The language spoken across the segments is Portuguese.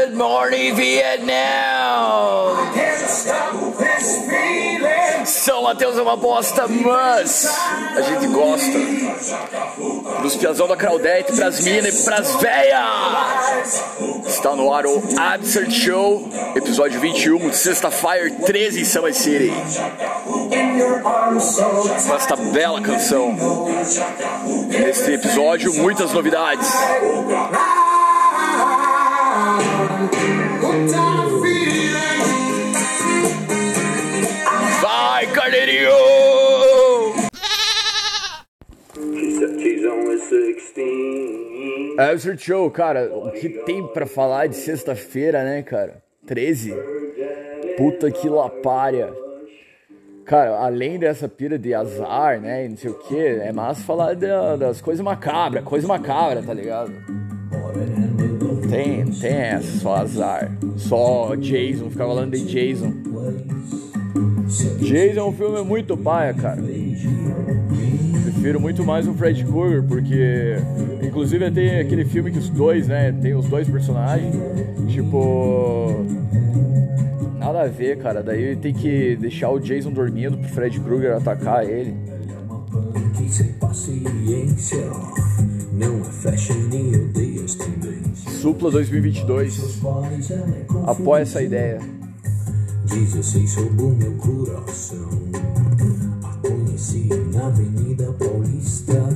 Good morning, Vietnam! São Mateus é uma bosta, mas a gente gosta. Dos piazão da Claudete, pras minas e pras véias! Está no ar o Absurd Show, episódio 21, de sexta-feira, 13 em Summer City. Com esta bela canção. Neste episódio, muitas novidades. 16. Absurd Show, cara, o que tem pra falar de sexta-feira, né, cara? 13? Puta que lapária. Cara, além dessa pira de azar, né, e não sei o que, é massa falar da- das coisas macabras, coisa macabra, tá ligado? Tem, tem essa, só azar. Só Jason, ficar falando de Jason. Jason é um filme muito paia, cara. Prefiro muito mais o Fred Krueger, porque inclusive tem aquele filme que os dois, né, tem os dois personagens, tipo nada a ver, cara. Daí tem que deixar o Jason dormindo pro Fred Krueger atacar ele. Que sem paciência. Não é flecha nem odeia as tendências. Supla 2022. Faz ela é Apoia essa ideia. 16 sobre o meu coração. Na Avenida Paulista.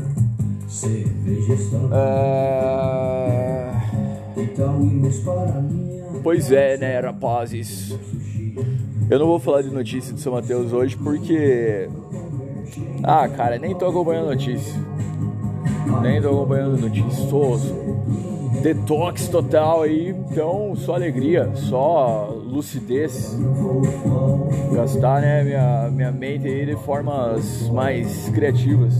Cerveja está. Ah, tal irmos para minha? Pois é, né, rapazes? Eu não vou falar de notícia de São Mateus hoje porque. Ah, cara, nem tô acompanhando notícia. Nem tô acompanhando notícia. Tô detox total aí, então só alegria, só lucidez. Gastar, né, minha, minha mente aí de formas mais criativas.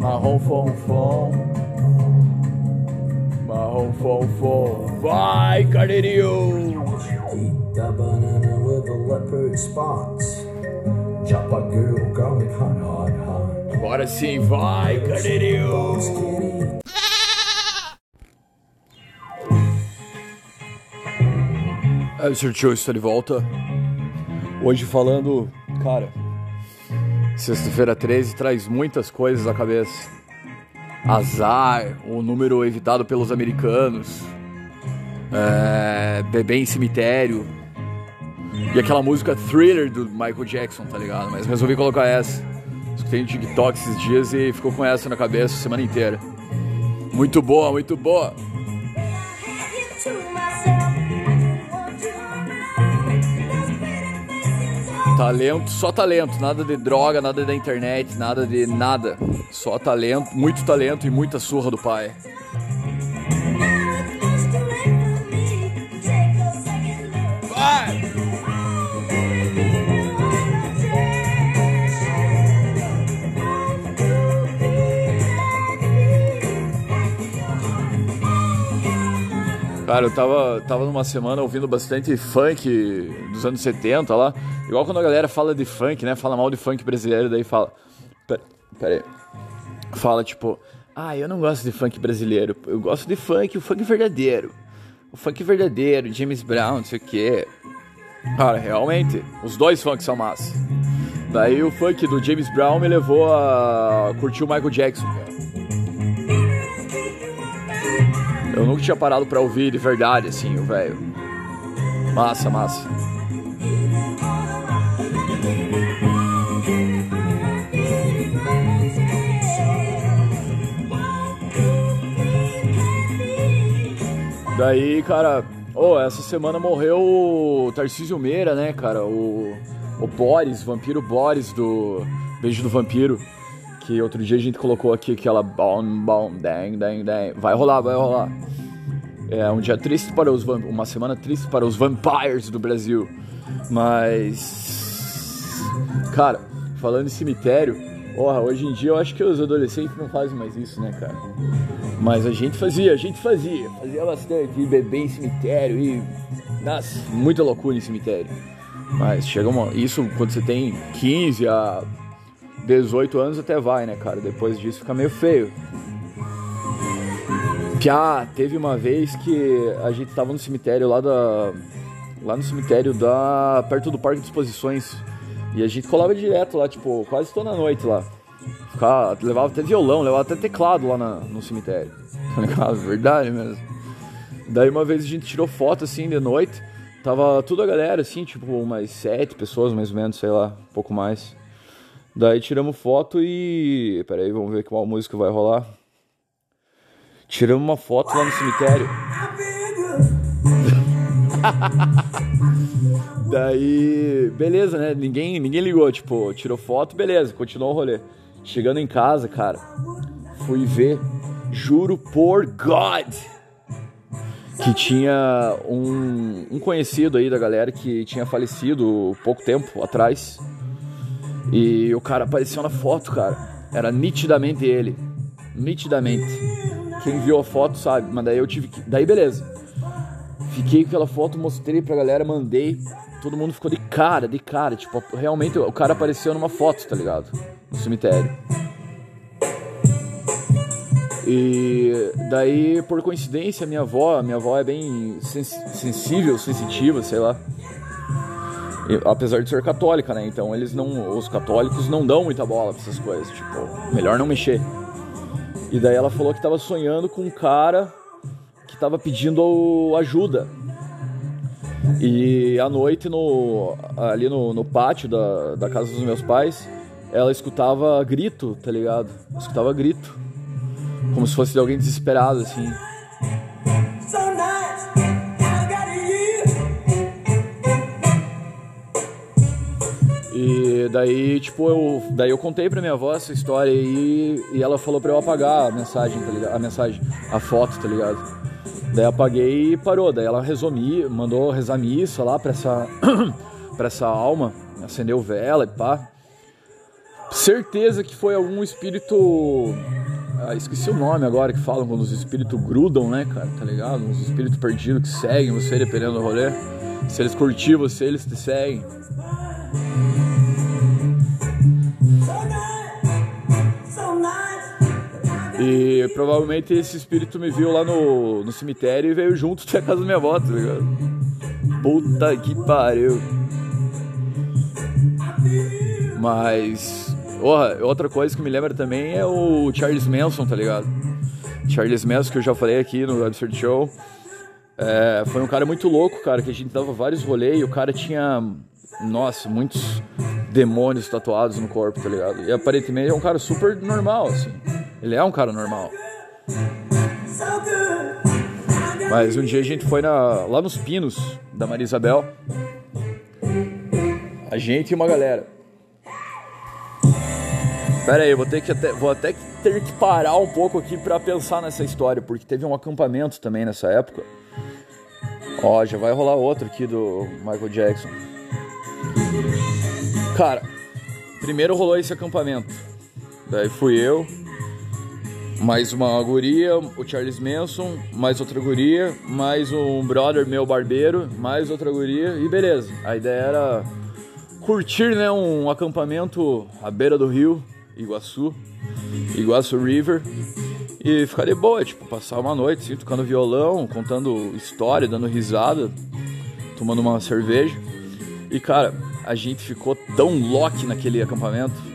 Marrom fom fom. Marrom fom fom. Vai, carneirinho! Eat the banana with the leopard spots. Chop a girl, garlic hot, hot, hot. Agora sim, vai, carneirinho! Absurd Show está de volta. Hoje falando, cara, sexta-feira 13 traz muitas coisas à cabeça. Azar, o número evitado pelos americanos, é, bebê em cemitério e aquela música Thriller do Michael Jackson, tá ligado? Mas resolvi colocar essa. Escutei no TikTok esses dias e ficou com essa na cabeça a semana inteira. Muito boa, muito boa. Talento, só talento, nada de droga, nada da internet, nada de nada. Só talento, muito talento e muita surra do pai. Cara, eu tava, tava numa semana ouvindo bastante funk dos anos 70 lá. Igual quando a galera fala de funk, né? Fala mal de funk brasileiro, daí fala. Pera, pera aí. Fala tipo, ah, eu não gosto de funk brasileiro. Eu gosto de funk, o funk verdadeiro. O funk verdadeiro, James Brown, não sei o quê. Cara, realmente, os dois funks são massa. Daí o funk do James Brown me levou a curtir o Michael Jackson, cara. Eu nunca tinha parado pra ouvir de verdade, assim, o velho. Massa, massa. Daí, cara, oh, essa semana morreu o Tarcísio Meira, né, cara? O, o Boris, vampiro Boris do Beijo do Vampiro. Que outro dia a gente colocou aqui aquela bom, bom, dang, dang, dang. Vai rolar, vai rolar. É um dia triste para os uma semana triste para os vampires do Brasil. Mas cara, falando em cemitério, porra, hoje em dia eu acho que os adolescentes não fazem mais isso, né, cara? Mas a gente fazia, a gente fazia, fazia bastante, beber em cemitério e nossa, muita loucura em cemitério. Mas chega uma, isso quando você tem 15 a 18 anos até vai, né, cara? Depois disso fica meio feio. Piá, teve uma vez que a gente tava no cemitério lá da. Lá no cemitério da. perto do Parque de Exposições. E a gente colava direto lá, tipo, quase toda noite lá. Ficava, levava até violão, levava até teclado lá na, no cemitério. Tá ligado? Verdade mesmo. Daí uma vez a gente tirou foto assim de noite. Tava toda a galera, assim, tipo, umas sete pessoas mais ou menos, sei lá, um pouco mais. Daí tiramos foto e. Pera aí, vamos ver qual música vai rolar. Tiramos uma foto lá no cemitério. Daí, beleza, né? Ninguém, ninguém ligou, tipo, tirou foto, beleza, continuou o rolê. Chegando em casa, cara, fui ver, juro por God, que tinha um, um conhecido aí da galera que tinha falecido pouco tempo atrás. E o cara apareceu na foto, cara. Era nitidamente ele. Nitidamente. Quem viu a foto sabe, mas daí eu tive que. Daí beleza. Fiquei com aquela foto, mostrei pra galera, mandei. Todo mundo ficou de cara, de cara. Tipo, realmente o cara apareceu numa foto, tá ligado? No cemitério. E daí, por coincidência, minha avó, minha avó é bem sens sensível, sensitiva, sei lá. Apesar de ser católica, né? Então eles não, os católicos não dão muita bola pra essas coisas, tipo, melhor não mexer. E daí ela falou que tava sonhando com um cara que tava pedindo ajuda. E à noite no ali no, no pátio da, da casa dos meus pais, ela escutava grito, tá ligado? Escutava grito. Como se fosse de alguém desesperado, assim. E daí, tipo, eu, daí eu contei pra minha avó essa história aí e ela falou pra eu apagar a mensagem, tá ligado? A mensagem, a foto, tá ligado? Daí apaguei e parou. Daí ela rezou, mandou rezar missa lá pra essa, pra essa alma, acendeu vela e pá. Certeza que foi algum espírito. Ah, esqueci o nome agora que falam quando os espíritos grudam, né, cara? Tá ligado? Uns espíritos perdidos que seguem você dependendo do rolê. Se eles curtir você, eles te seguem. E provavelmente esse espírito me viu lá no, no cemitério e veio junto até a casa da minha avó, tá ligado? Puta que pariu. Mas. Outra coisa que me lembra também é o Charles Manson, tá ligado? Charles Manson, que eu já falei aqui no Absurd Show. É, foi um cara muito louco, cara, que a gente dava vários rolês e o cara tinha, nossa, muitos demônios tatuados no corpo, tá ligado? E aparentemente é um cara super normal, assim. Ele é um cara normal. Mas um dia a gente foi na, lá nos Pinos da Maria Isabel. A gente e uma galera. Pera aí, vou ter que até, vou até ter que parar um pouco aqui para pensar nessa história, porque teve um acampamento também nessa época. Ó, já vai rolar outro aqui do Michael Jackson. Cara, primeiro rolou esse acampamento. Daí fui eu, mais uma guria, o Charles Manson, mais outra guria, mais um brother meu barbeiro, mais outra guria e beleza. A ideia era curtir, né, um acampamento à beira do rio Iguaçu, Iguaçu River e ficar de boa, tipo, passar uma noite assim, tocando violão, contando história, dando risada, tomando uma cerveja. E cara, a gente ficou tão lock naquele acampamento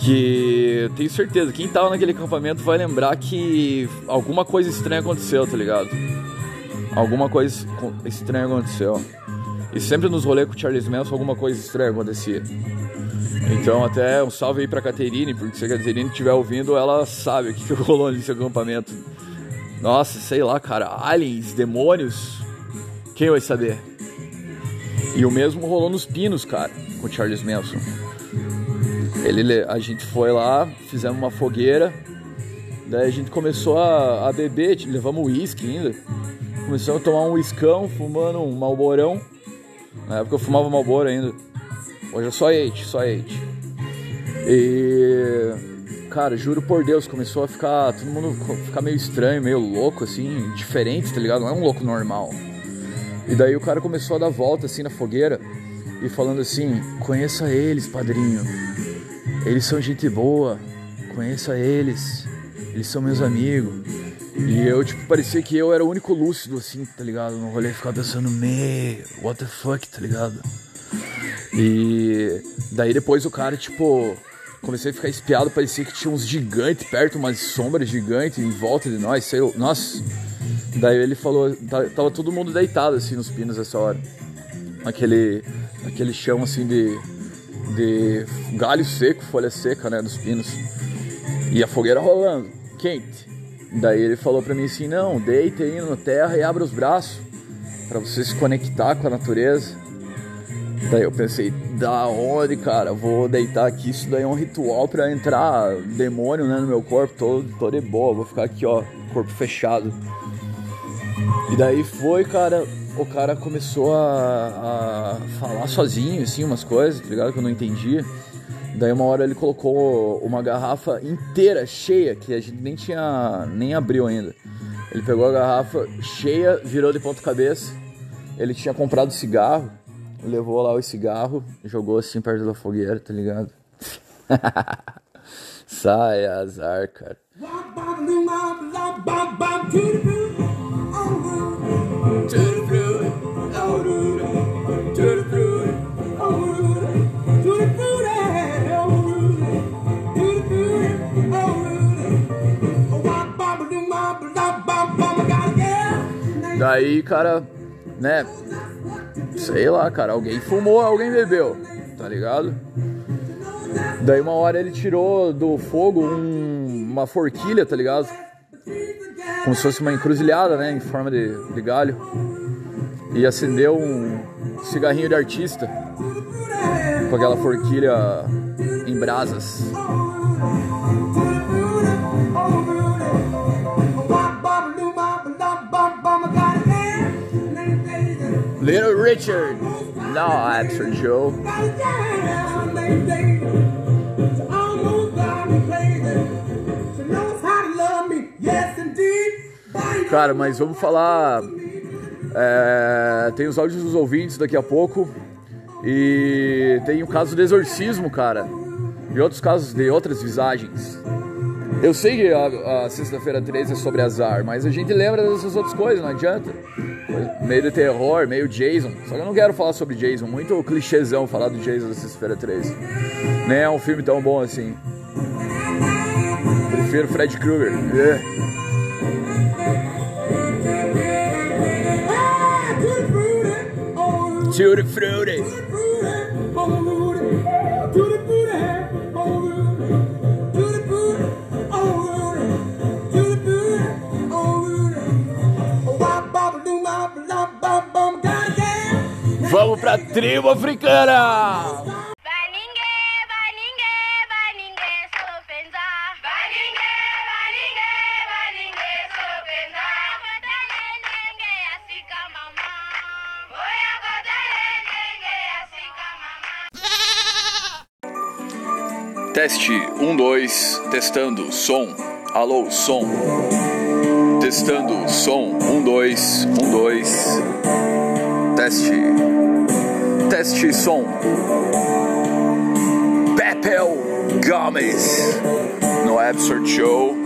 que tenho certeza, quem tava naquele acampamento vai lembrar que alguma coisa estranha aconteceu, tá ligado? Alguma coisa estranha aconteceu. E sempre nos rolês com o Charles Manson alguma coisa estranha acontecia. Então até um salve aí pra Caterine, porque se a Caterine estiver ouvindo, ela sabe o que, que rolou nesse acampamento. Nossa, sei lá, cara, aliens, demônios, quem vai saber? E o mesmo rolou nos Pinos, cara, com o Charles Manson. Ele, a gente foi lá, fizemos uma fogueira, daí a gente começou a, a beber, levamos uísque ainda. Começamos a tomar um uiscão, fumando um malborão. Na época eu fumava malboro ainda. Hoje é só eight, só eight. E cara, juro por Deus, começou a ficar todo mundo ficar meio estranho, meio louco assim, diferente, tá ligado? Não é um louco normal. E daí o cara começou a dar volta assim na fogueira e falando assim: "Conheça eles, padrinho. Eles são gente boa, conheça eles, eles são meus amigos. E eu, tipo, parecia que eu era o único lúcido, assim, tá ligado? No rolê, ficava pensando, me, what the fuck, tá ligado? E daí depois o cara, tipo, comecei a ficar espiado, parecia que tinha uns gigantes perto, umas sombras gigantes em volta de nós, sei lá, nossa. Daí ele falou, tava todo mundo deitado, assim, nos pinos essa hora. Aquele, aquele chão, assim, de, de galho seco, folha seca, né, dos pinos. E a fogueira rolando, quente. Daí ele falou pra mim assim, não, deita aí na terra e abra os braços para você se conectar com a natureza. Daí eu pensei, da onde, cara? Vou deitar aqui, isso daí é um ritual para entrar demônio né, no meu corpo, tô, tô de boa, vou ficar aqui, ó, corpo fechado. E daí foi, cara, o cara começou a, a falar sozinho, assim, umas coisas, tá ligado? Que eu não entendia. Daí uma hora ele colocou uma garrafa inteira, cheia, que a gente nem tinha, nem abriu ainda. Ele pegou a garrafa cheia, virou de ponta cabeça. Ele tinha comprado cigarro, levou lá o cigarro, jogou assim perto da fogueira, tá ligado? Sai azar, cara. Daí, cara, né? Sei lá, cara, alguém fumou, alguém bebeu, tá ligado? Daí uma hora ele tirou do fogo um, uma forquilha, tá ligado? Como se fosse uma encruzilhada, né? Em forma de, de galho. E acendeu um cigarrinho de artista. Com aquela forquilha em brasas. Little Richard. No, Absurd Joe. Cara, mas vamos falar. É, tem os áudios dos ouvintes daqui a pouco. E tem o caso do exorcismo, cara. E outros casos de outras visagens. Eu sei que a, a sexta-feira 13 é sobre azar, mas a gente lembra dessas outras coisas, não adianta. Meio de terror, meio Jason. Só que eu não quero falar sobre Jason, muito clichêzão falar do Jason da sexta-feira 13. Nem é um filme tão bom assim. Prefiro Fred Krueger. Yeah. Tutti Frutti. Vamos pra tribo africana! Teste 1, 2, testando, som. Alô, som. Testando, som. 1, 2, 1, 2. Teste. Teste, som. Pepel Gomes. No Absurd Show.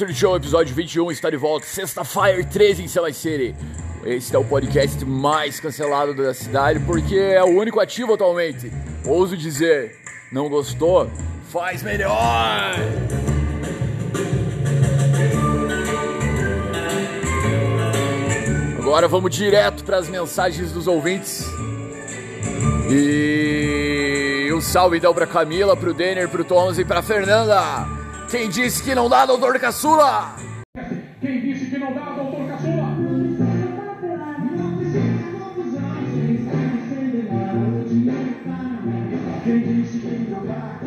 Absurd Show, episódio 21, está de volta. Sexta-feira, 13 em Summer City. Este é o podcast mais cancelado da cidade porque é o único ativo atualmente. Ouso dizer, não gostou? Faz melhor! Agora vamos direto para as mensagens dos ouvintes. E um salve então pra Camila, pro Denner, pro Thomas e pra Fernanda. Quem disse que não dá, doutor Caçula? Quem disse que não dá, doutor Caçula? Quem disse que não dá?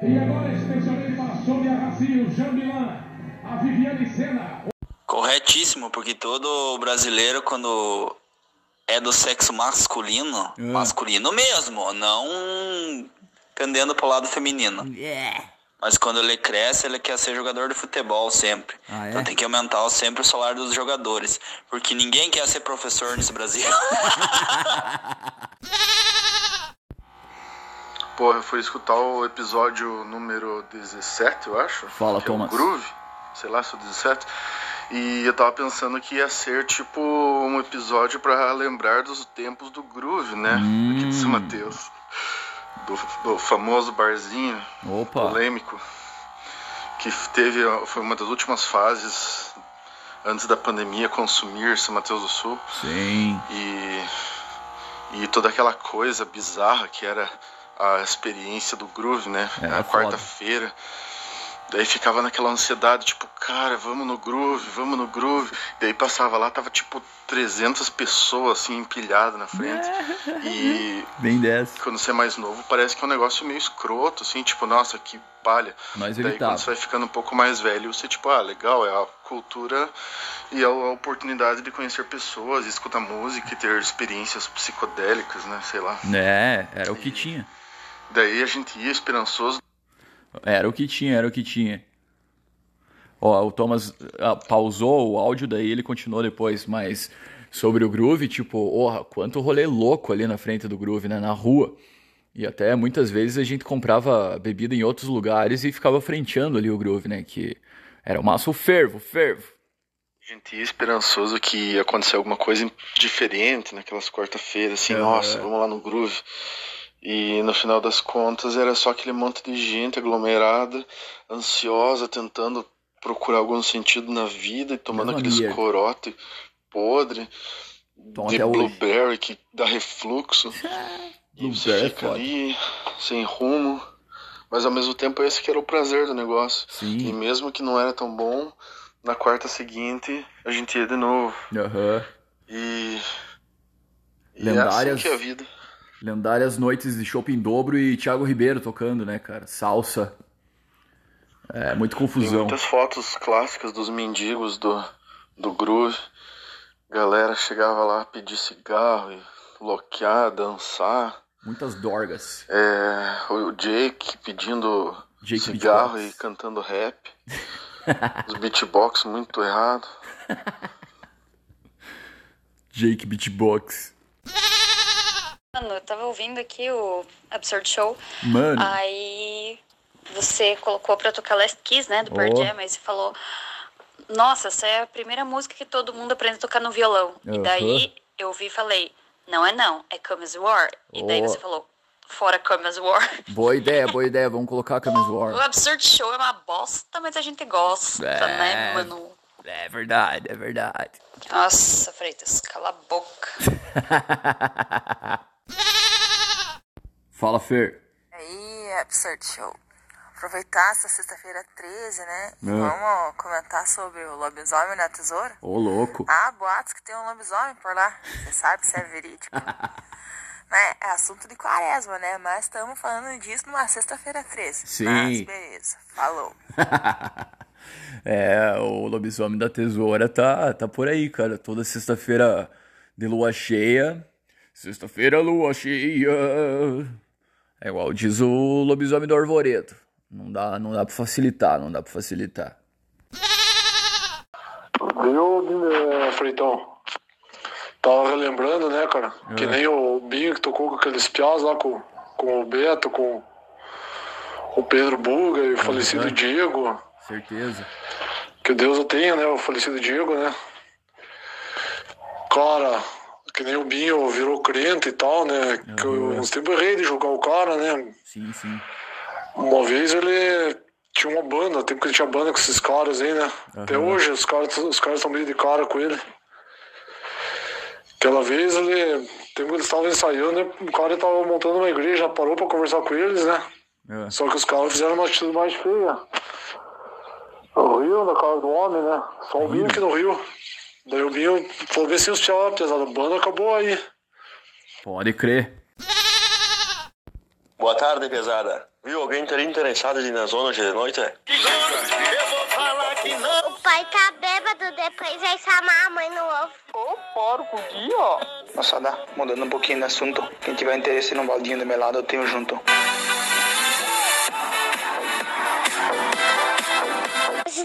E agora extensionei para Sônia Razio, Jamilan, a Viviane Sena. Corretíssimo, porque todo brasileiro, quando é do sexo masculino, É. masculino mesmo, não pendendo pro lado feminino. Mas quando ele cresce, ele quer ser jogador de futebol sempre. Ah, é? Então tem que aumentar sempre o salário dos jogadores. Porque ninguém quer ser professor nesse Brasil. Porra, eu fui escutar o episódio número 17, eu acho. Fala, que é o Thomas. Groove, sei lá se é o 17. E eu tava pensando que ia ser tipo um episódio pra lembrar dos tempos do Groove, né? Aqui de São Mateus. Do, do famoso barzinho Opa. polêmico. Que teve, foi uma das últimas fases antes da pandemia consumir São Mateus do Sul Sim. e, e toda aquela coisa bizarra que era a experiência do groove, né? É, a é foda. Daí ficava naquela ansiedade, tipo, cara, vamos no groove, vamos no groove. Daí passava lá, tava tipo 300 pessoas assim empilhadas na frente. E Bem dessa. quando você é mais novo, parece que é um negócio meio escroto, assim, tipo, nossa, que palha. Mas Daí evitava. quando você vai ficando um pouco mais velho, você, tipo, ah, legal, é a cultura e a oportunidade de conhecer pessoas, escutar música e ter experiências psicodélicas, né, sei lá. É, era o que tinha. Daí a gente ia esperançoso, Era o que tinha, era o que tinha. Ó, o Thomas ah, pausou o áudio, daí ele continuou depois, mas sobre o Groove, tipo, orra, quanto rolê louco ali na frente do Groove, né, na rua. E até muitas vezes a gente comprava bebida em outros lugares e ficava frenteando ali o Groove, né, que era o maço fervo, fervo. a gente ia esperançoso que ia acontecer alguma coisa diferente naquelas quarta-feiras, assim, Aham. nossa, vamos lá no groove. E no final das contas era só aquele monte de gente aglomerada, ansiosa, tentando procurar algum sentido na vida e tomando aqueles merda. corote podre de até hoje. blueberry que dá refluxo. e você Blueberry é fica ali sem rumo. Mas ao mesmo tempo esse que era o prazer do negócio. Sim. E mesmo que não era tão bom, na quarta seguinte a gente ia de novo. Aham. E. e Lendárias- É assim que é a vida. Lendárias noites de shopping dobro e Thiago Ribeiro tocando, né, cara? Salsa. É, muita Tem confusão. muitas fotos clássicas dos mendigos do, do groove. Galera chegava lá pedir cigarro e loquear, dançar. Muitas dorgas. É, o Jake pedindo Jake cigarro Beatbox. e cantando rap. Os beatbox muito errado. Jake Beatbox. Mano, eu tava ouvindo aqui o Absurd Show. Mano. Aí você colocou pra tocar Last Kiss, né, do Pearl Oh. Jam, aí você falou... Nossa, essa é a primeira música que todo mundo aprende a tocar no violão. E Aham. daí eu vi e falei, não é não, é You Are. E daí Oh. você falou, fora You Are. Boa ideia, boa ideia. Vamos colocar a Camis O War. Absurd Show é uma bosta, mas a gente gosta, É. né, mano? É verdade, é verdade. Nossa, Freitas, cala a boca. Fala, Fer. Aí, Absurd Show. Aproveitar essa sexta-feira 13, né? É. vamos comentar sobre o lobisomem na tesoura. Ô, louco. Ah, boatos que tem um lobisomem por lá. Você sabe se é verídico. né? É assunto de quaresma, né? Mas estamos falando disso numa sexta-feira 13. Sim. Mas beleza. Falou. É, o lobisomem da tesoura tá, tá por aí, cara. Toda sexta-feira de lua cheia. Sexta-feira, lua cheia. É igual diz o lobisomem do arvoredo. Não dá, não dá pra facilitar, não dá pra facilitar. Viu, Freitão? Tava relembrando, né, cara? Que nem o Binho que tocou com aqueles piás lá com, com o Beto, com o Pedro Buga e o falecido Diego. Certeza. Que Deus o tenha, né? O falecido Diego, né? Cara, que nem o Binho virou crente e tal, né? Que eu, uns tempos errei de julgar o cara, né? Sim, sim. Uma vez ele tinha uma banda, tempo que ele tinha banda com esses caras aí, né? Até Aham. hoje os caras os caras estão meio de cara com ele. Aquela vez ele. Tempo que eles estavam ensaiando, né? o cara tava montando uma igreja, parou pra conversar com eles, né? É. Só que os caras fizeram uma atitude mais feia. O Rio na cara do homem, né? Só o Binho que no Rio. Daí falou bem assim, os piá, pesado, a banda acabou aí. Pode crer. Boa tarde, pesada. Viu alguém ter interessado em ir na zona hoje de noite? Eu vou falar que não. O pai tá bêbado, depois vai chamar a mãe no ovo. Ô, para com o dia. Moçada, mudando um pouquinho de assunto. Quem tiver interesse num baldinho de melado, eu tenho junto.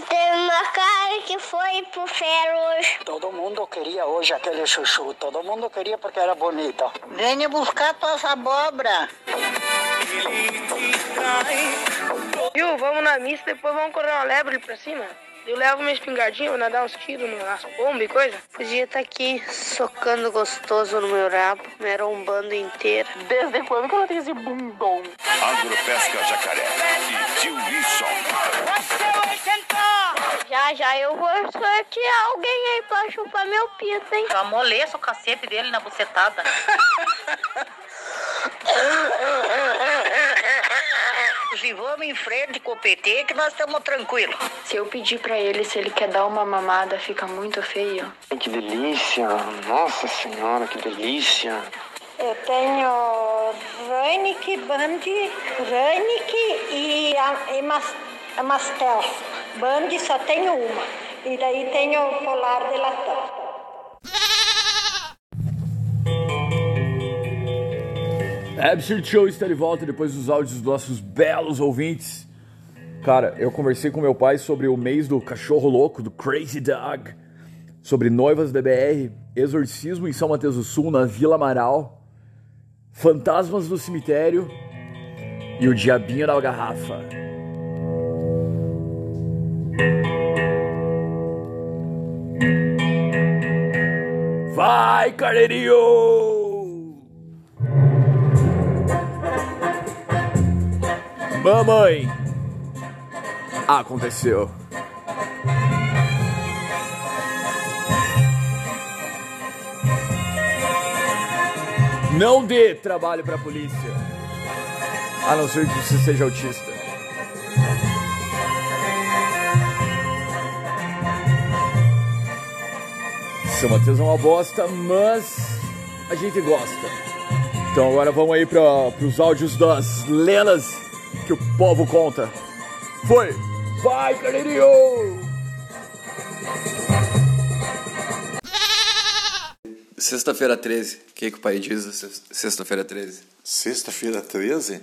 Teve uma cara que foi pro ferro hoje. Todo mundo queria hoje aquele chuchu. Todo mundo queria porque era bonito. Venha buscar tuas abobras. Viu, vamos na missa, depois vamos correr uma lebre pra cima. Eu levo minha espingardinha, vou nadar uns tiros nas pombas e coisa. Podia estar aqui socando gostoso no meu rabo, me arrombando inteira. Desde quando que ela tem esse bundão? Agropesca Jacaré e Tio Wilson. Já, já eu vou sortear alguém aí pra chupar meu pinto, hein? Eu amoleço o cacete dele na bucetada. Se vamos em frente com o PT, que nós estamos tranquilos. Se eu pedir pra ele se ele quer dar uma mamada, fica muito feio. Que delícia! Nossa senhora, que delícia! Eu tenho Reinik, Band, Reinik e, a, e Mas, a Mastel. Band só tenho uma. E daí tenho o Polar de latão. Absurd Show está de volta depois dos áudios dos nossos belos ouvintes. Cara, eu conversei com meu pai sobre o mês do cachorro louco, do Crazy Dog, sobre noivas da BR, exorcismo em São Mateus do Sul, na Vila Amaral, fantasmas do cemitério e o diabinho da garrafa. Vai, carneirinho! Mamãe! Aconteceu. Não dê trabalho pra polícia. A não ser que você seja autista. São Mateus é uma bosta, mas a gente gosta. Então agora vamos aí para os áudios das lendas que o povo conta. Foi! Vai, carneirinho! Sexta-feira 13. O que, que o pai diz? Sexta-feira 13. Sexta-feira 13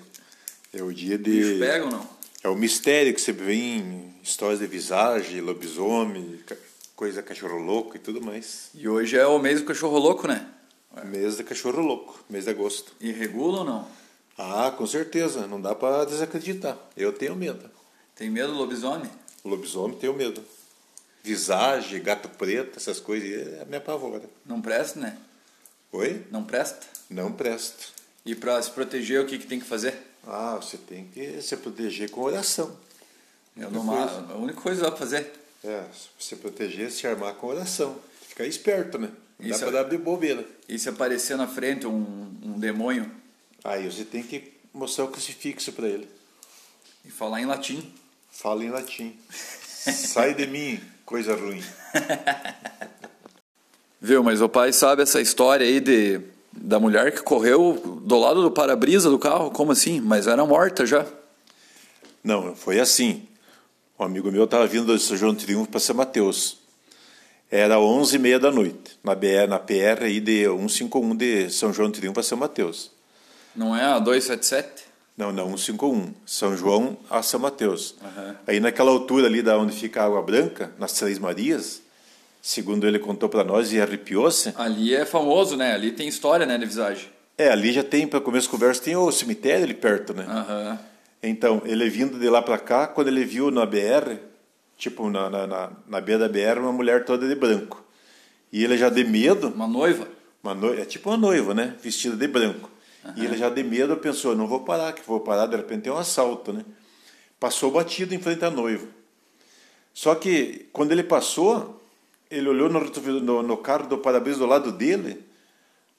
é o dia de. Bicho pega ou não? É o mistério que você vê em histórias de visagem, lobisomem, coisa cachorro louco e tudo mais. E hoje é o mês do cachorro louco, né? Mês de cachorro louco, mês de agosto. E regula ou não? Ah, com certeza, não dá pra desacreditar. Eu tenho medo. Tem medo do lobisomem? Lobisomem tenho medo. Visagem, gato preto, essas coisas, é me apavora. Não presta, né? Oi? Não presta? Não presta. E pra se proteger, o que, que tem que fazer? Ah, você tem que se proteger com oração. Coisa. a única coisa que dá pra fazer. É, se proteger, se armar com oração. Ficar esperto, né? Não dá Isso pra é- dar de bobeira. E se aparecer na frente um, um demônio Aí você tem que mostrar o crucifixo pra ele. e falar em latim? Fala em latim. Sai de mim, coisa ruim. Viu, mas o pai sabe essa história aí de da mulher que correu do lado do para-brisa do carro? Como assim? Mas era morta já. Não, foi assim. Um amigo meu estava vindo de São João do Triunfo para São Mateus. Era 11 e meia da noite, na, BR, na PR aí de 151 de São João do Triunfo para São Mateus. Não é a 277? Não, não, 151. São João a São Mateus. Aham. Aí naquela altura ali da onde fica a Água Branca, nas Três Marias, segundo ele contou para nós e arrepiou-se, Ali é famoso, né? Ali tem história, né, de visagem. é, ali já tem, para começo de conversa, tem o cemitério ali perto, né? Aham. Então, ele vindo de lá para cá, quando ele viu na BR, tipo, na, na, na, na beira da BR, uma mulher toda de branco. E ele já de medo... Uma noiva? Uma noiva, é tipo uma noiva, né? Vestida de branco. E ele já de medo pensou, não vou parar, que vou parar, de repente tem um assalto, né? Passou batido em frente à noiva. Só que, quando ele passou, ele olhou no, no, no carro do para-brisa do lado dele,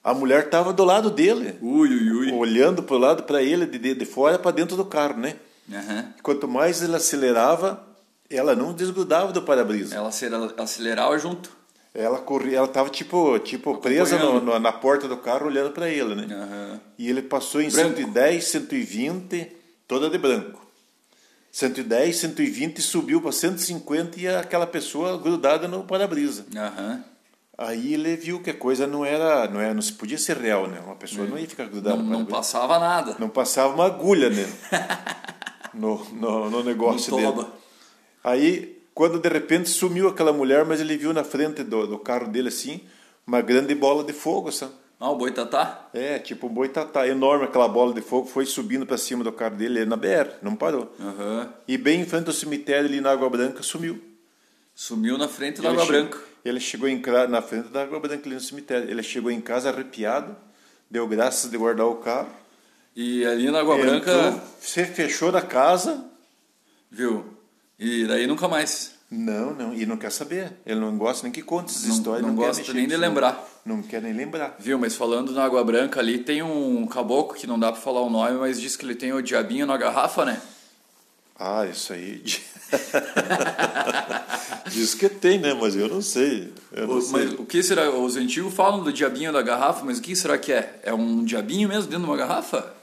a mulher estava do lado dele. Ui, ui, ui. Olhando para o lado, para ele, de, de, fora para dentro do carro, né? Aham. Quanto mais ele acelerava, ela não desgrudava do para-brisa. Ela acelerava junto. Ela corria, ela estava tipo, tipo presa no- no- na porta do carro olhando para ele, né? Aham. E ele passou em Branco. 110, 120, toda de branco. 110, 120 subiu para 150 e aquela pessoa grudada no para-brisa. Aham. Aí ele viu que a coisa não era, não era, não se podia ser real, né? Uma pessoa não ia ficar grudada Não, não passava nada. Não passava uma agulha nele. no, no, no negócio No dele. Aí, quando de repente sumiu aquela mulher, mas ele viu na frente do, do carro dele assim, uma grande bola de fogo, sabe? Ah, o boitatá? É, tipo um boitatá, enorme aquela bola de fogo, foi subindo para cima do carro dele, ele na BR, não parou. Aham. E bem em frente ao cemitério ali na Água Branca, sumiu. Sumiu na frente da Água Branca. Ele chegou em ca- na frente da Branca ali no cemitério. Ele chegou em casa arrepiado, deu graças de guardar o carro. E ali na Água entrou, Branca, Se fechou na casa. viu? E daí nunca mais. Não, não, e não quer saber. Ele não gosta nem que conte essas Não- histórias. não quer gosta nem de lembrar. Não, não quer nem lembrar. Viu, mas falando na Água Branca ali, tem um caboclo que não dá pra falar o nome, mas diz que ele tem o diabinho na garrafa, né? Ah, isso aí. Diz que tem, né? Mas eu não sei. Eu não O- sei. mas o que será? Os antigos falam do diabinho da garrafa, mas o que será que é? É um diabinho mesmo dentro de uma garrafa?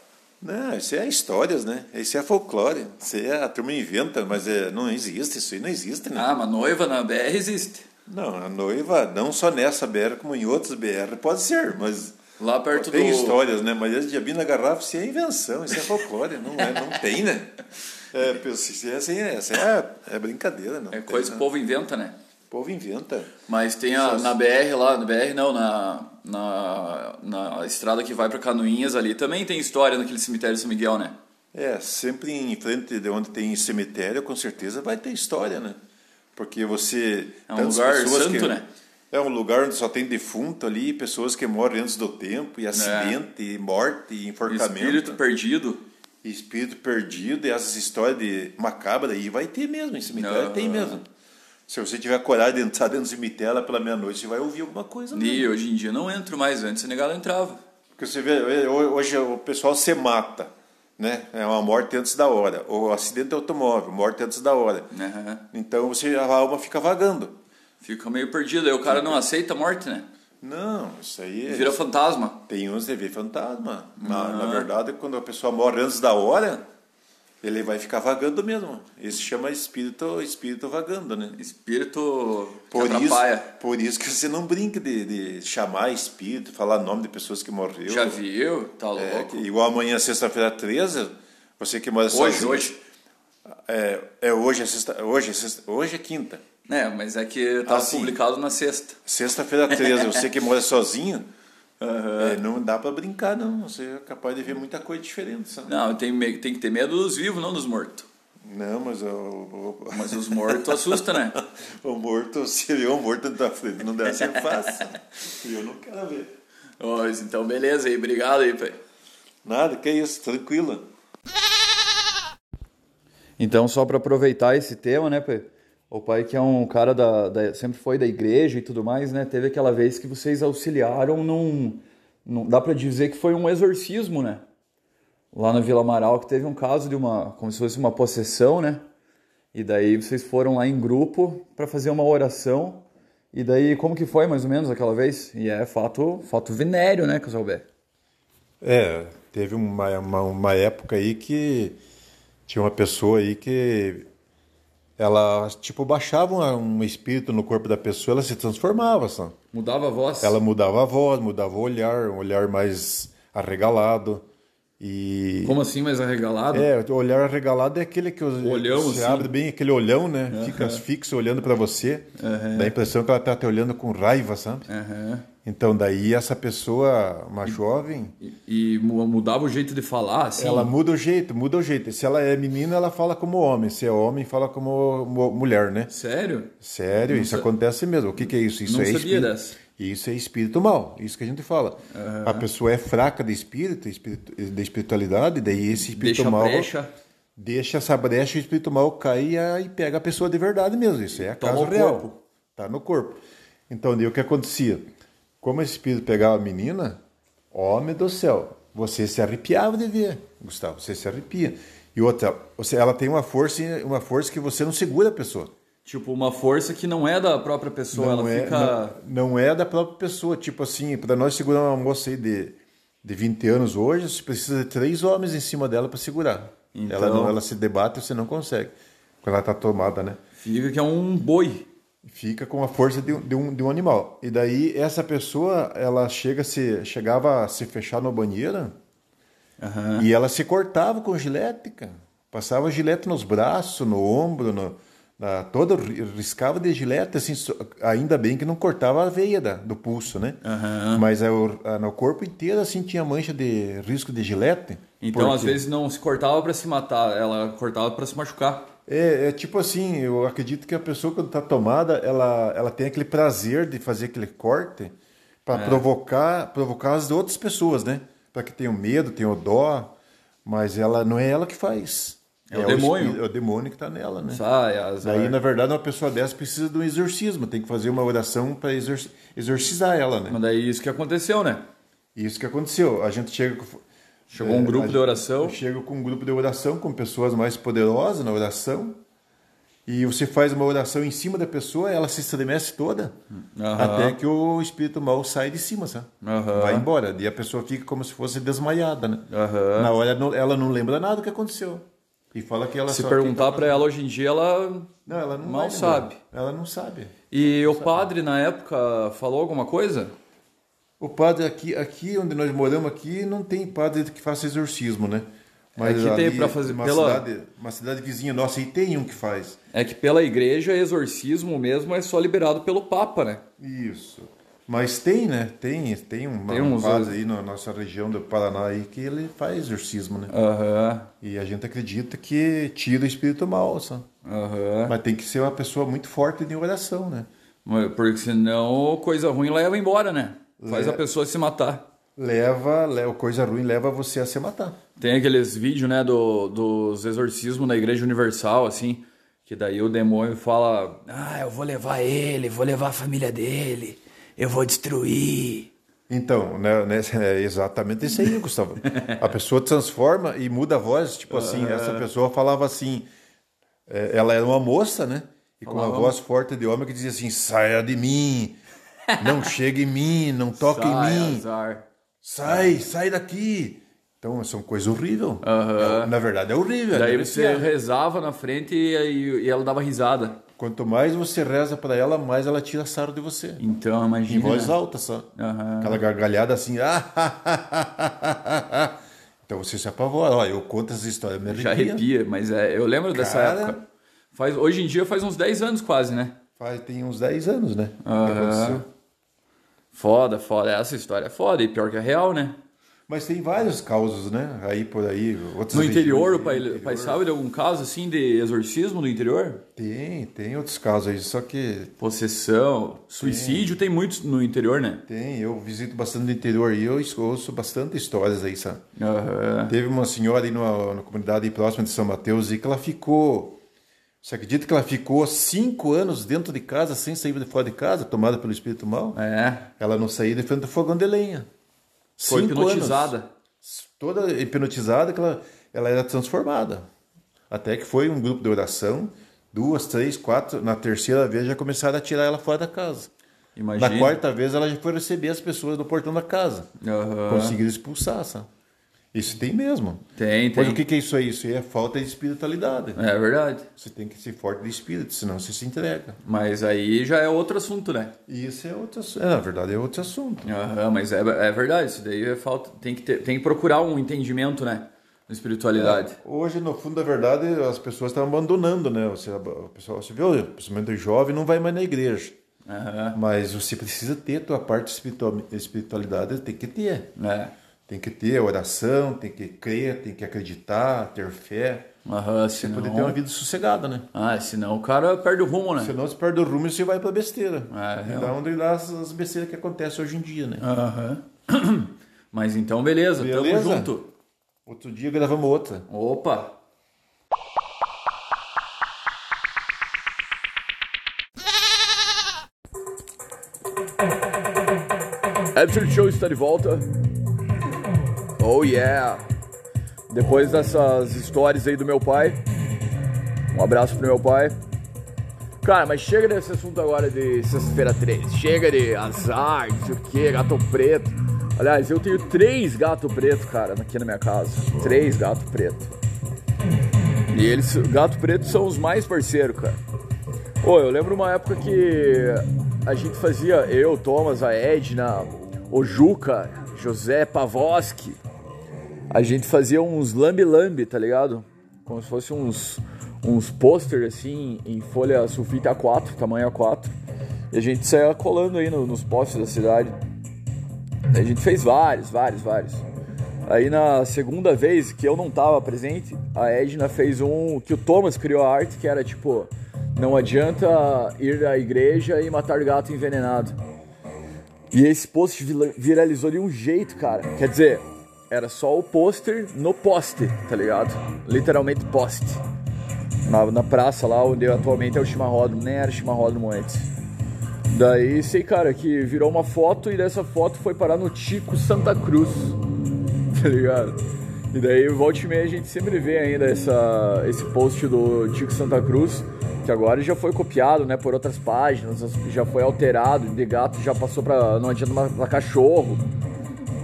Não, isso é histórias, né? Isso é folclore. Isso é a turma inventa, mas é, não existe. Isso aí não existe, né? Ah, mas noiva na BR existe. Não, a noiva, não só nessa BR, como em outras BR, pode ser, mas. Lá perto tem do- histórias, né? Mas esse diabinho na garrafa, isso é invenção, isso é folclore, não, é, não tem, né? É, é, assim, é, isso é, é brincadeira, não. É tem, coisa que né? o povo inventa, né? O povo inventa. Mas tem a, na BR lá, na BR não, na, na, na estrada que vai pra Canoinhas ali, também tem história naquele cemitério de São Miguel, né? É, sempre em frente de onde tem cemitério, com certeza vai ter história, né? Porque você. É um lugar santo, que- né? É um lugar onde só tem defunto ali, pessoas que morrem antes do tempo, e acidente, e morte, e enforcamento. É. Espírito perdido. Espírito perdido, e essas histórias de macabra aí vai ter mesmo, em cemitério Aham. tem mesmo. Se você tiver coragem de entrar dentro do cemitério lá pela meia-noite, você vai ouvir alguma coisa. né? E hoje em dia não entro mais, antes negado entrava. Porque você vê, hoje o pessoal se mata, né? É uma morte antes da hora. Ou acidente automóvel, morte antes da hora. Aham. Então você, a alma fica vagando. Fica meio perdido, aí o cara não aceita a morte, né? Não, isso aí é... Vira fantasma. Tem uns que vê fantasma. Na, Ah. na verdade, quando a pessoa morre antes da hora, ele vai ficar vagando mesmo. Isso se chama espírito, espírito vagando, né? Espírito que por isso, atrapalha. por isso que você não brinca de, de chamar espírito, falar nome de pessoas que morreu. Já viu? Tá É, louco. que igual amanhã, sexta-feira 13, você que mora Hoje, sozinho. hoje. É, é hoje, é sexta, hoje, é sexta, hoje é quinta. É, mas é que tá Ah, sim. publicado na sexta. Sexta-feira 13, você que mora sozinho, é, não dá pra brincar, não. Você é capaz de ver muita coisa diferente. Sabe? Não, tem, tem que ter medo dos vivos, não dos mortos. Não, mas o, Mas os mortos assusta, né? o morto, se vê um morto na tua frente, não deve ser fácil. E eu não quero ver. Pois, então beleza aí, obrigado aí, pai. Nada, que isso, tranquilo. Então, só para aproveitar esse tema, né, pai? O pai que é um cara da, da- sempre foi da igreja e tudo mais, né? Teve aquela vez que vocês auxiliaram num, num dá para dizer que foi um exorcismo, né? Lá na Vila Amaral que teve um caso de uma, como se fosse uma possessão, né? E daí vocês foram lá em grupo para fazer uma oração. E daí como que foi mais ou menos aquela vez? E é fato, fato venéreo, né, Casalbé? É, teve uma, uma, uma época aí que tinha uma pessoa aí que ela, tipo, baixava um, um espírito no corpo da pessoa, ela se transformava, sabe? Mudava a voz? Ela mudava a voz, mudava o olhar, um olhar mais arregalado. E... Como assim, mais arregalado? É, o olhar arregalado é aquele que os- Olhão, você assim. abre bem aquele olhão, né? Aham. Fica fixo olhando para você. Aham. Dá a impressão que ela tá te olhando com raiva, sabe? Então daí essa pessoa, uma jovem, E mu- mudava o jeito de falar, assim? ela muda o jeito, muda o jeito. Se ela é menina, ela fala como homem. Se é homem, fala como mu- mulher, né? Sério? Sério, Não isso sa- acontece mesmo. O que, que é isso? Isso Não é sabia espírito. dessa. Isso é espírito mal, isso que a gente fala. Aham. A pessoa é fraca de espírito, de espiritualidade, daí esse espírito Deixa mal brecha. deixa essa brecha e o espírito mal cai e pega a pessoa de verdade mesmo. Isso é a Toma caso o real. corpo. Tá no corpo. Então, daí o que acontecia? Como esse espírito pegava a menina, homem do céu, você se arrepiava de ver, Gustavo, você se arrepia. E outra, você, ela tem uma força, uma força que você não segura a pessoa. Tipo, uma força que não é da própria pessoa, ela é, fica... não, não é da própria pessoa. Tipo assim, para nós segurar uma moça aí de, de 20 anos hoje, você precisa de três homens em cima dela para segurar. Então- Ela, não, ela se debate e você não consegue. Quando ela tá tomada, né? Fica que é um boi. Fica com a força de, um- de um, de um animal. E daí, essa pessoa, ela chega se, chegava a se fechar no banheiro e ela se cortava com gilete, cara. Passava gilete nos braços, no ombro, no, na, toda, riscava de gilete, assim, ainda bem que não cortava a veia da, do pulso, né? Mas é o- a- no corpo inteiro, assim, tinha mancha de risco de gilete. Então, porque- às vezes, não se cortava pra se matar, ela cortava pra se machucar. É, é tipo assim, eu acredito que a pessoa quando está tomada, ela, ela tem aquele prazer de fazer aquele corte para É. provocar, provocar as outras pessoas, né? Para que tenham medo, tenham dó, mas ela não é ela que faz. É o demônio. espírito- é o demônio que está nela, né? Sai, azar. Daí, na verdade, uma pessoa dessa precisa de um exorcismo, tem que fazer uma oração para exorcizar ela, né? Mas daí isso que aconteceu, né? Isso que aconteceu. A gente chega com. Chegou um grupo a de oração. Chega com um grupo de oração, com pessoas mais poderosas na oração. E você faz uma oração em cima da pessoa, ela se estremece toda. Aham. Até que o espírito mal sai de cima, sabe? Aham. Vai embora. E a pessoa fica como se fosse desmaiada, né? Aham. Na hora ela não lembra nada do que aconteceu. E fala que ela Se perguntar pra ela hoje em dia, ela, Não, ela não mal sabe. Ela não sabe. E o padre, na época, falou alguma coisa? O padre aqui, aqui onde nós moramos aqui, não tem padre que faça exorcismo, né? Aqui É tem pra fazer uma pela- cidade, uma cidade vizinha nossa aí tem um que faz. É que pela igreja, exorcismo mesmo é só liberado pelo Papa, né? Isso. Mas tem, né? Tem, tem, uma, Tem um uns- padre aí na nossa região do Paraná aí que ele faz exorcismo, né? Aham. E a gente acredita que tira o espírito mal, sabe? Aham. Mas tem que ser uma pessoa muito forte de oração, né? Porque senão coisa ruim leva embora, né? Faz Le- a pessoa se matar. Leva, leva, coisa ruim leva você a se matar. Tem aqueles vídeos, né, do, dos exorcismos na Igreja Universal, assim, que daí o demônio fala: Ah, eu vou levar ele, vou levar a família dele, eu vou destruir. Então, né, né, é exatamente isso aí, Gustavo. A pessoa transforma e muda a voz, tipo assim, Aham. essa pessoa falava assim, é, ela era uma moça, né? E com uma voz forte de homem que dizia assim, saia de mim, não chegue em mim, não toque Sai, em mim, azar. sai, sai daqui. Então, são coisas horríveis. Na verdade, é horrível. Daí você rezava na frente e, e- e ela dava risada. Quanto mais você reza para ela, mais ela tira sarro de você. Então, imagina. Em voz alta só. Aham. Aquela gargalhada assim. "Ah, então você se apavora. Ó, eu conto essa história, me Já arrepia. arrepia, mas é, eu lembro dessa Cara. época. Faz, hoje em dia faz uns 10 anos quase, né? Faz, tem uns 10 anos, né? que Aham. aconteceu. Foda, foda. Essa história é foda e pior que é real, né? Mas tem vários causos, né? Aí por aí. outras No interior, o pai, o pai interior. sabe de algum caso assim de exorcismo no interior? Tem, tem outros casos aí, só que. Possessão, suicídio, tem, muitos no interior, né? Tem, eu visito bastante no interior e eu ouço bastante histórias aí, sabe? Aham. Teve uma senhora aí numa, na comunidade próxima de São Mateus e que ela ficou. Você acredita que ela ficou cinco anos dentro de casa, sem sair de fora de casa, tomada pelo espírito mal? É. Ela não saía de frente do fogão de lenha. Foi Cinco hipnotizada. anos. Toda hipnotizada, que ela, ela era transformada. Até que foi um grupo de oração, duas, três, quatro. Na terceira vez já começaram a tirar ela fora da casa. Imagina. Na quarta vez ela já foi receber as pessoas no portão da casa. Aham. Conseguiram expulsar, sabe? Isso tem mesmo. Tem, Mas tem. o que que é isso aí? Isso aí é falta de espiritualidade. É verdade. Você tem que ser forte de espírito, senão você se entrega. Mas aí já é outro assunto, né? Isso é outro assunto. É, na verdade, é outro assunto. Aham, mas é, é verdade, isso daí é falta. Tem que, ter, tem que procurar um entendimento, né? Na espiritualidade. Hoje, no fundo da verdade, as pessoas estão abandonando, né? Você, o pessoal, você viu, principalmente o jovem, não vai mais na igreja. Aham. Mas você precisa ter a tua parte de espiritua- espiritualidade, tem que ter. É. Tem que ter oração, tem que crer, tem que acreditar, ter fé. Aham, senão... poder ter uma vida sossegada, né? Ah, senão o cara perde o rumo, né? Senão você perde o rumo e você vai pra besteira. É, e dá onde dá as, as besteiras que acontecem hoje em dia, né? Aham. Mas então, beleza, Beleza? tamo junto. Outro dia gravamos outra. Opa! Absurd Show está de volta. Oh yeah! Depois dessas histórias aí do meu pai. Um abraço pro meu pai. Cara, mas chega desse assunto agora de sexta-feira 13. Chega de azar, não sei o que, gato preto. Aliás, eu tenho três gatos pretos, cara, aqui na minha casa. Três gatos pretos. E eles, gato preto, são os mais parceiros, cara. Pô, eu lembro uma época que a gente fazia, eu, Thomas, a Edna, o Juca, José Pavoski, a gente fazia uns lambe-lambe, tá ligado? Como se fosse uns, uns pôster assim em folha sulfite A4, tamanho A4. E a gente saía colando aí no, nos postes da cidade. A gente fez vários, vários, vários. Aí na segunda vez que eu não tava presente, a Edna fez um que o Thomas criou a arte, que era tipo, não adianta ir à igreja e matar gato envenenado. E esse post viralizou de um jeito, cara. Quer dizer, era só o pôster no poste, tá ligado? Literalmente poste. Na, na praça lá onde atualmente é o chimarródromo, nem era chimarródromo antes. Daí sei, cara, que virou uma foto e dessa foto foi parar no Tico Santa Cruz, tá ligado? E daí, volta e meia, a gente sempre vê ainda essa, esse post do Tico Santa Cruz, que agora já foi copiado, né, por outras páginas, já foi alterado, de gato já passou pra, não adianta pra cachorro,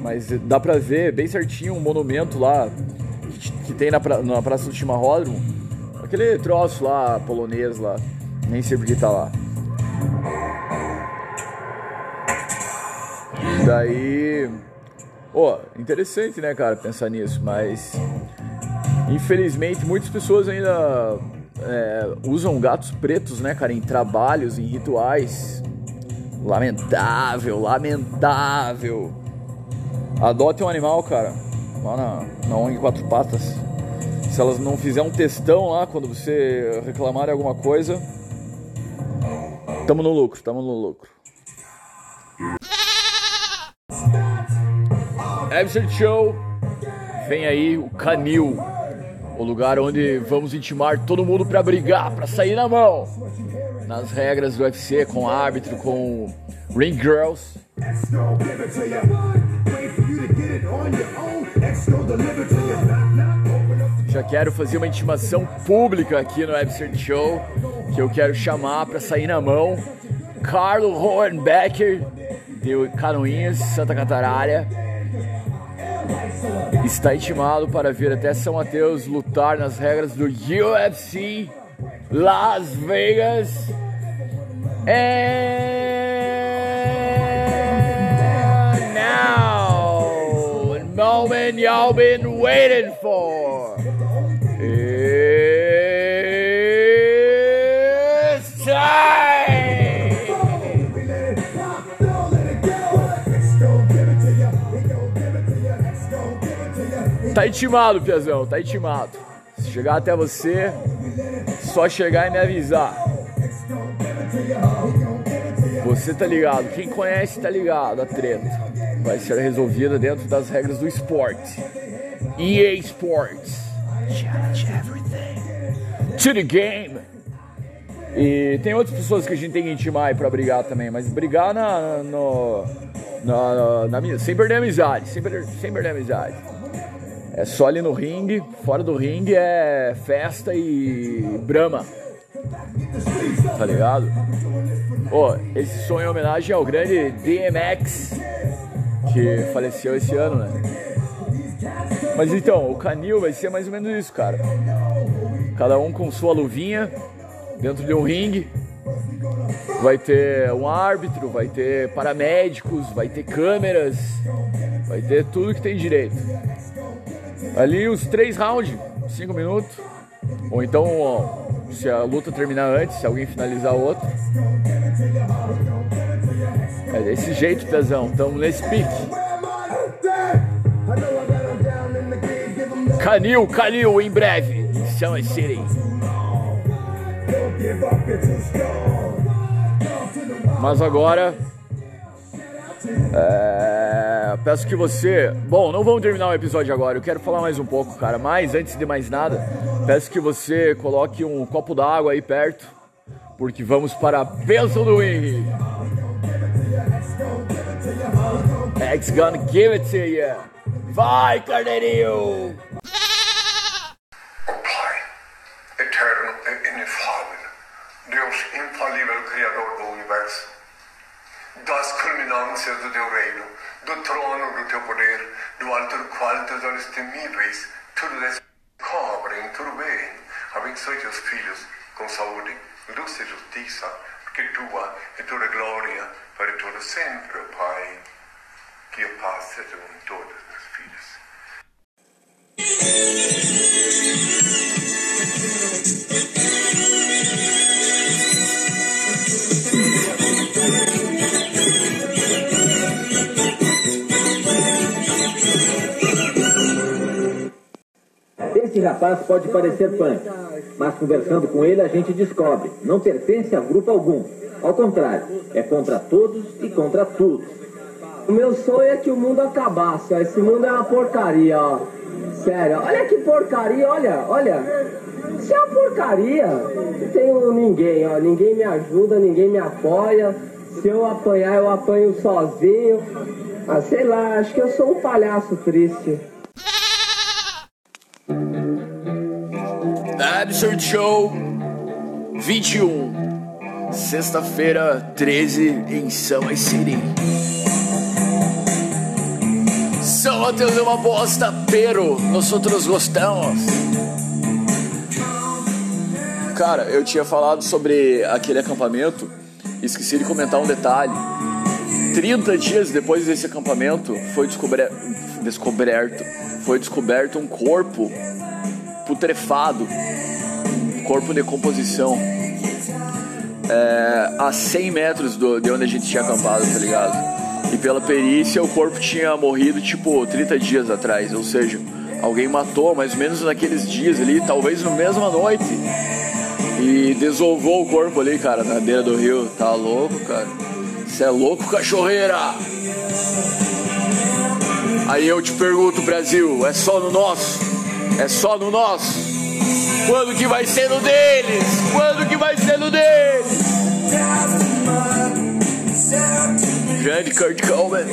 mas dá pra ver bem certinho um monumento lá que, que tem na, pra, na Praça do Chimarródromo. Aquele troço lá, polonês lá. Nem sei porque tá lá. Daí. Pô, oh, interessante, né, cara, pensar nisso, mas. Infelizmente, muitas pessoas ainda é, usam gatos pretos, né, cara, em trabalhos, em rituais. Lamentável, lamentável. Adote um animal, cara, lá na, na ONG Quatro Patas. Se elas não fizerem um textão lá quando você reclamar alguma coisa, tamo no lucro, tamo no lucro. Episode Show, vem aí o Canil, o lugar onde vamos intimar todo mundo para brigar, para sair na mão. Nas regras do UFC, com árbitro, com ring girls. Já quero fazer uma intimação pública aqui no Absurd Show, que eu quero chamar para sair na mão Carlo Hohenbecker, de Canoinhas, Santa Catarina. Está intimado para vir até São Mateus lutar nas regras do UFC Las Vegas. And moment y'all been waiting for. It's time! Tá intimado, Piazão, tá intimado. Se chegar até você, só chegar e me avisar. Você tá ligado, quem conhece tá ligado, a treta vai ser resolvida dentro das regras do esporte. EA Sports. Challenge everything. To the game. E tem outras pessoas que a gente tem que intimar pra brigar também, mas brigar na, no, na, na, na sem perder amizade, sem perder, sem perder amizade. É só ali no ringue, fora do ringue é festa e brama. Tá ligado? Pô, esse som é homenagem ao grande DMX, que faleceu esse ano, né? Mas então, o canil vai ser mais ou menos isso, cara. Cada um com sua luvinha, dentro de um ringue. Vai ter um árbitro, vai ter paramédicos, vai ter câmeras, vai ter tudo que tem direito. Ali os três rounds, cinco minutos. Ou então, se a luta terminar antes, se alguém finalizar outro. É desse jeito, Pezão. Tamo nesse pique. Canil, Canil, em breve. Em Summer City. Mas agora é, peço que você. Bom, não vamos terminar o episódio agora. Eu quero falar mais um pouco, cara. Mas antes de mais nada, peço que você coloque um copo d'água aí perto, porque vamos para a bênção do ring. X gonna give it to you. Vai, Carneirinho! eterno e inefável, Deus infalível Criador do universo, das culminâncias do teu reino, do trono do teu poder, do alto do qual teus olhos temíveis tudo descobrem, tudo bem, abençoe teus filhos com saúde, luz e justiça, porque tua é toda glória para todo sempre, Pai. Que a paz seja com todos meus filhos. Esse rapaz pode parecer punk, mas conversando com ele a gente descobre, não pertence a grupo algum. Ao contrário, é contra todos e contra tudo. O meu sonho é que o mundo acabasse, ó. Esse mundo é uma porcaria, ó. Sério, olha que porcaria, olha, olha. Isso é uma porcaria. Não tenho ninguém, ó. Ninguém me ajuda, ninguém me apoia. Se eu apanhar, eu apanho sozinho. Ah, sei lá, acho que eu sou um palhaço triste. Absurd Show 21, sexta-feira 13 em Summer City. São Mateus é uma bosta, pero nós outros gostamos. Cara, eu tinha falado sobre aquele acampamento, esqueci de comentar um detalhe. 30 dias depois desse acampamento foi descobre... descoberto, foi descoberto um corpo putrefado, corpo de decomposição, é, a 100 metros do, de onde a gente tinha acampado, tá ligado? E pela perícia o corpo tinha morrido tipo 30 dias atrás, ou seja, alguém matou mais ou menos naqueles dias ali, talvez na mesma noite, e desovou o corpo ali, cara, na beira do rio. Tá louco, cara? Você é louco, cachorreira? Aí eu te pergunto, Brasil, é só no nosso? É só no nosso? Quando que vai ser no deles? Quando que vai ser no deles? Grande Kurt Cobain.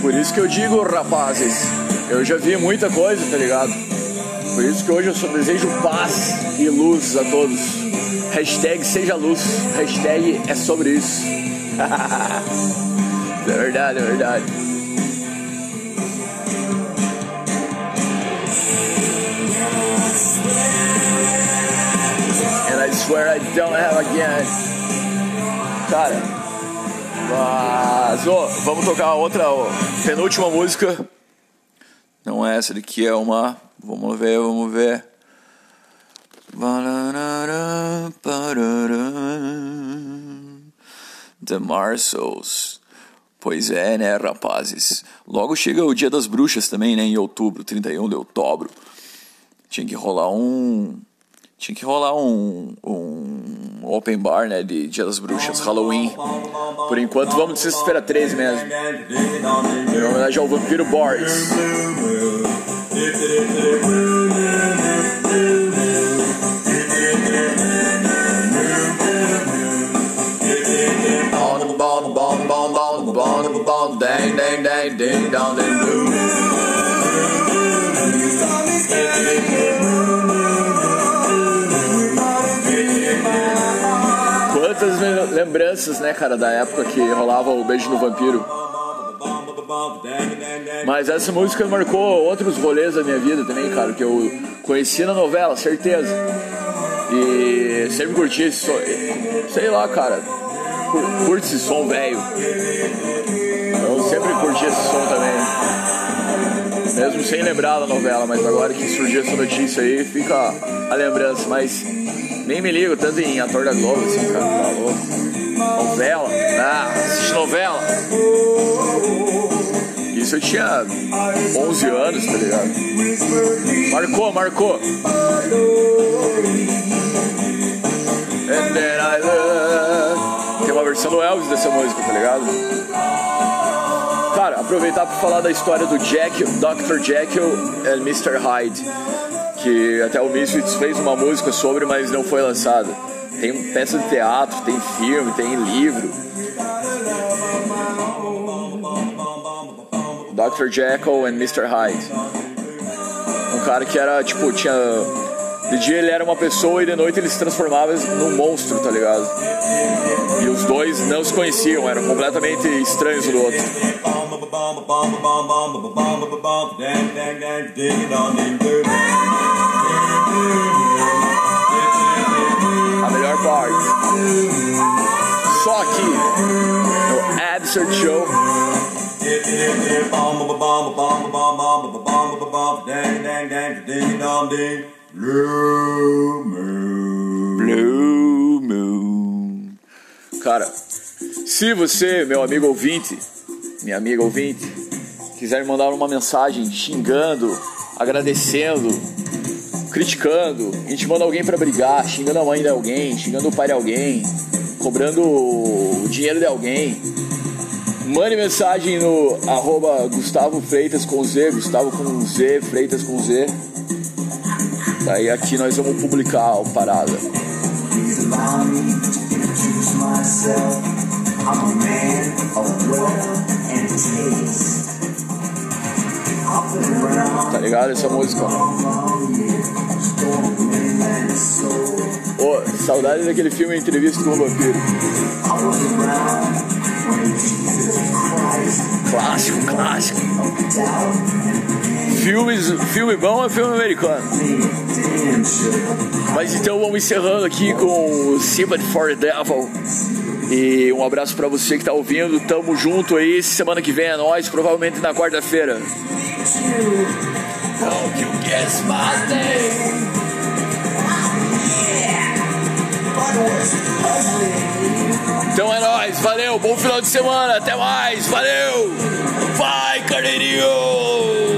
Por isso que eu digo, rapazes, eu já vi muita coisa, tá ligado? Por isso que hoje eu só desejo paz e luz a todos. Hashtag seja luz. Hashtag é sobre isso. é verdade, é verdade. And I swear I don't have again. Cara, mas ó, vamos tocar outra penúltima música. Não é essa daqui, é uma. Vamos ver, vamos ver. The Marsos. Pois é, né, rapazes? Logo chega o Dia das Bruxas também, né, em outubro, 31 de outubro. Tinha que rolar um. Tinha que rolar um, um open bar, né, de Dia das Bruxas, Halloween. Por enquanto, vamos de sexta-feira 13 mesmo. Em homenagem ao Vampiro Boris. Doo. Quantas lembranças, né, cara, da época que rolava o Beijo no Vampiro. Mas essa música marcou outros rolês da minha vida também, cara, que eu conheci na novela, certeza. E sempre curti esse som. Sei lá, cara. cur- Curte esse som velho. Eu sempre curti esse som também. Mesmo sem lembrar da novela, mas agora que surgiu essa notícia aí, fica a lembrança. Mas nem me ligo tanto em ator da Globo, assim, cara. Tá louco. Novela? Ah, assiste novela. Isso eu tinha 11 anos, tá ligado? Marcou, marcou. And then I love. Tem uma versão do Elvis dessa música, tá ligado? Cara, aproveitar para falar da história do Jack, Dr. Jekyll e Mr. Hyde, que até o Misfits fez uma música sobre, mas não foi lançada. Tem peça de teatro, tem filme, tem livro. Dr. Jekyll and Mr. Hyde. Um cara que era, tipo, tinha De dia ele era uma pessoa e de noite ele se transformava num monstro, tá ligado? E os dois não se conheciam, eram completamente estranhos um do outro. A melhor parte. Só aqui no Absurd Show. Blue Blue Moon. Cara, se você, meu amigo ouvinte, minha amiga ouvinte, quiser me mandar uma mensagem xingando, agradecendo, criticando, intimando alguém para brigar, xingando a mãe de alguém, xingando o pai de alguém, cobrando o dinheiro de alguém, mande mensagem no arroba Gustavo Freitas com Z, Gustavo com Z, Freitas com Z. Daí aqui nós vamos publicar a parada. Tá ligado essa música? Ô, oh, saudade daquele filme Entrevista com o Vampiro. Clássico, clássico. Filmes, filme bom é filme americano. Mas então vamos encerrando aqui com Sympathy for the Devil. E um abraço para você que tá ouvindo. Tamo junto aí. Semana que vem é nós, provavelmente na quarta-feira. Então é nóis, valeu, bom final de semana, até mais, valeu! Vai, carneirinho!